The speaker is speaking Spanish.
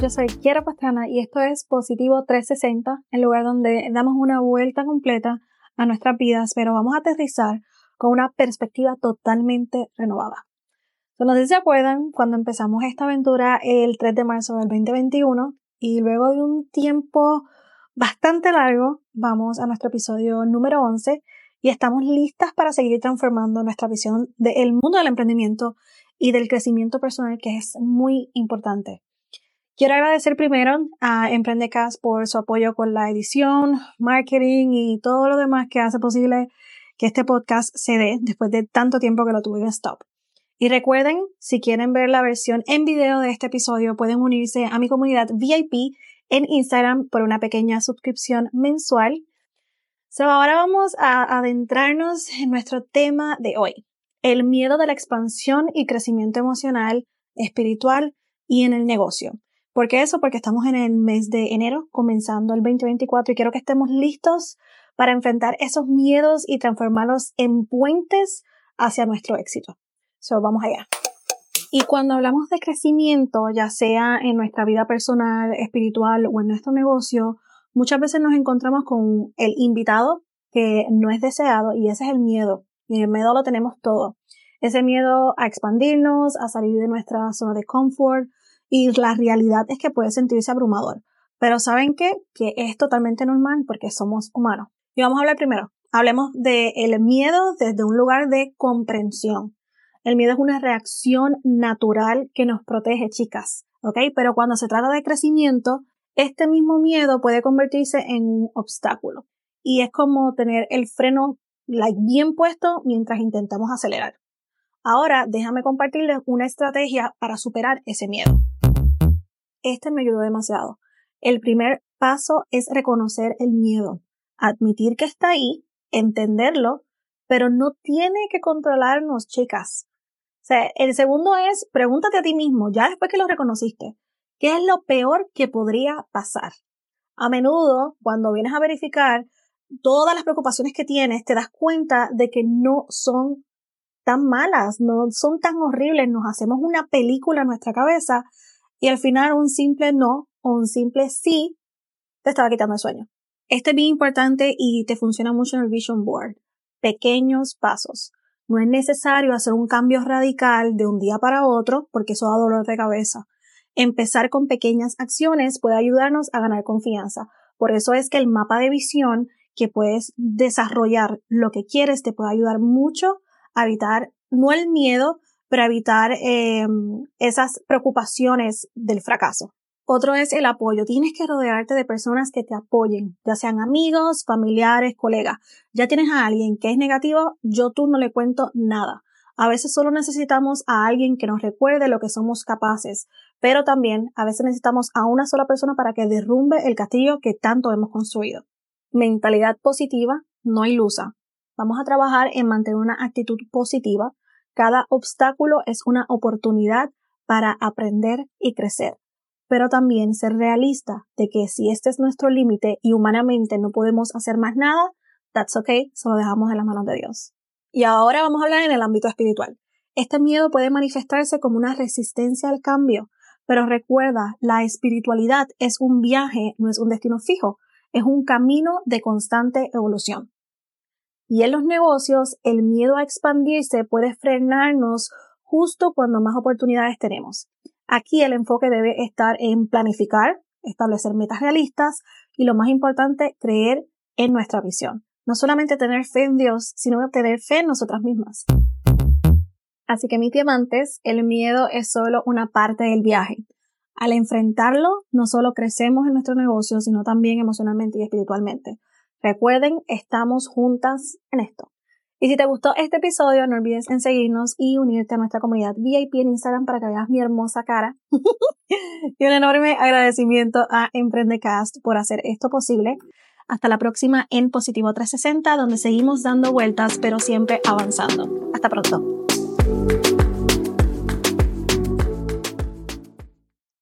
yo soy Kiera Pastrana y esto es Positivo 360, el lugar donde damos una vuelta completa a nuestras vidas, pero vamos a aterrizar con una perspectiva totalmente renovada. No sé si se acuerdan cuando empezamos esta aventura el 3 de marzo del 2021 y luego de un tiempo bastante largo vamos a nuestro episodio número 11 y estamos listas para seguir transformando nuestra visión del mundo del emprendimiento y del crecimiento personal que es muy importante. Quiero agradecer primero a Emprendecast por su apoyo con la edición, marketing y todo lo demás que hace posible que este podcast se dé después de tanto tiempo que lo tuve en stop. Y recuerden, si quieren ver la versión en video de este episodio, pueden unirse a mi comunidad VIP en Instagram por una pequeña suscripción mensual So, ahora vamos a adentrarnos en nuestro tema de hoy, el miedo de la expansión y crecimiento emocional, espiritual y en el negocio. ¿Por qué eso? Porque estamos en el mes de enero, comenzando el 2024 y quiero que estemos listos para enfrentar esos miedos y transformarlos en puentes hacia nuestro éxito. So, vamos allá. Y cuando hablamos de crecimiento, ya sea en nuestra vida personal, espiritual o en nuestro negocio, Muchas veces nos encontramos con el invitado que no es deseado y ese es el miedo. Y el miedo lo tenemos todo. Ese miedo a expandirnos, a salir de nuestra zona de confort y la realidad es que puede sentirse abrumador. Pero ¿saben qué? Que es totalmente normal porque somos humanos. Y vamos a hablar primero. Hablemos del el miedo desde un lugar de comprensión. El miedo es una reacción natural que nos protege, chicas. ¿Ok? Pero cuando se trata de crecimiento, este mismo miedo puede convertirse en un obstáculo. Y es como tener el freno bien puesto mientras intentamos acelerar. Ahora déjame compartirles una estrategia para superar ese miedo. Este me ayudó demasiado. El primer paso es reconocer el miedo, admitir que está ahí, entenderlo, pero no tiene que controlarnos, chicas. O sea, el segundo es pregúntate a ti mismo, ya después que lo reconociste, ¿Qué es lo peor que podría pasar? A menudo, cuando vienes a verificar todas las preocupaciones que tienes, te das cuenta de que no son tan malas, no son tan horribles, nos hacemos una película en nuestra cabeza y al final un simple no o un simple sí te estaba quitando el sueño. Este es bien importante y te funciona mucho en el Vision Board. Pequeños pasos. No es necesario hacer un cambio radical de un día para otro porque eso da dolor de cabeza. Empezar con pequeñas acciones puede ayudarnos a ganar confianza. Por eso es que el mapa de visión que puedes desarrollar lo que quieres te puede ayudar mucho a evitar, no el miedo, pero a evitar em, esas preocupaciones del fracaso. Otro es el apoyo. Tienes que rodearte de personas que te apoyen, ya sean amigos, familiares, colegas. Ya tienes a alguien que es negativo, yo tú no le cuento nada. A veces solo necesitamos a alguien que nos recuerde lo que somos capaces, pero también a veces necesitamos a una sola persona para que derrumbe el castillo que tanto hemos construido. Mentalidad positiva, no ilusa. Vamos a trabajar en mantener una actitud positiva. Cada obstáculo es una oportunidad para aprender y crecer. Pero también ser realista de que si este es nuestro límite y humanamente no podemos hacer más nada, that's okay, solo dejamos en las manos de Dios. Y ahora vamos a hablar en el ámbito espiritual. Este miedo puede manifestarse como una resistencia al cambio, pero recuerda, la espiritualidad es un viaje, no es un destino fijo, es un camino de constante evolución. Y en los negocios, el miedo a expandirse puede frenarnos justo cuando más oportunidades tenemos. Aquí el enfoque debe estar en planificar, establecer metas realistas y lo más importante, creer en nuestra visión. No solamente tener fe en Dios, sino tener fe en nosotras mismas. Así que mis diamantes, el miedo es solo una parte del viaje. Al enfrentarlo, no solo crecemos en nuestro negocio, sino también emocionalmente y espiritualmente. Recuerden, estamos juntas en esto. Y si te gustó este episodio, no olvides en seguirnos y unirte a nuestra comunidad VIP en Instagram para que veas mi hermosa cara. y un enorme agradecimiento a Emprendecast por hacer esto posible. Hasta la próxima en Positivo 360, donde seguimos dando vueltas, pero siempre avanzando. Hasta pronto.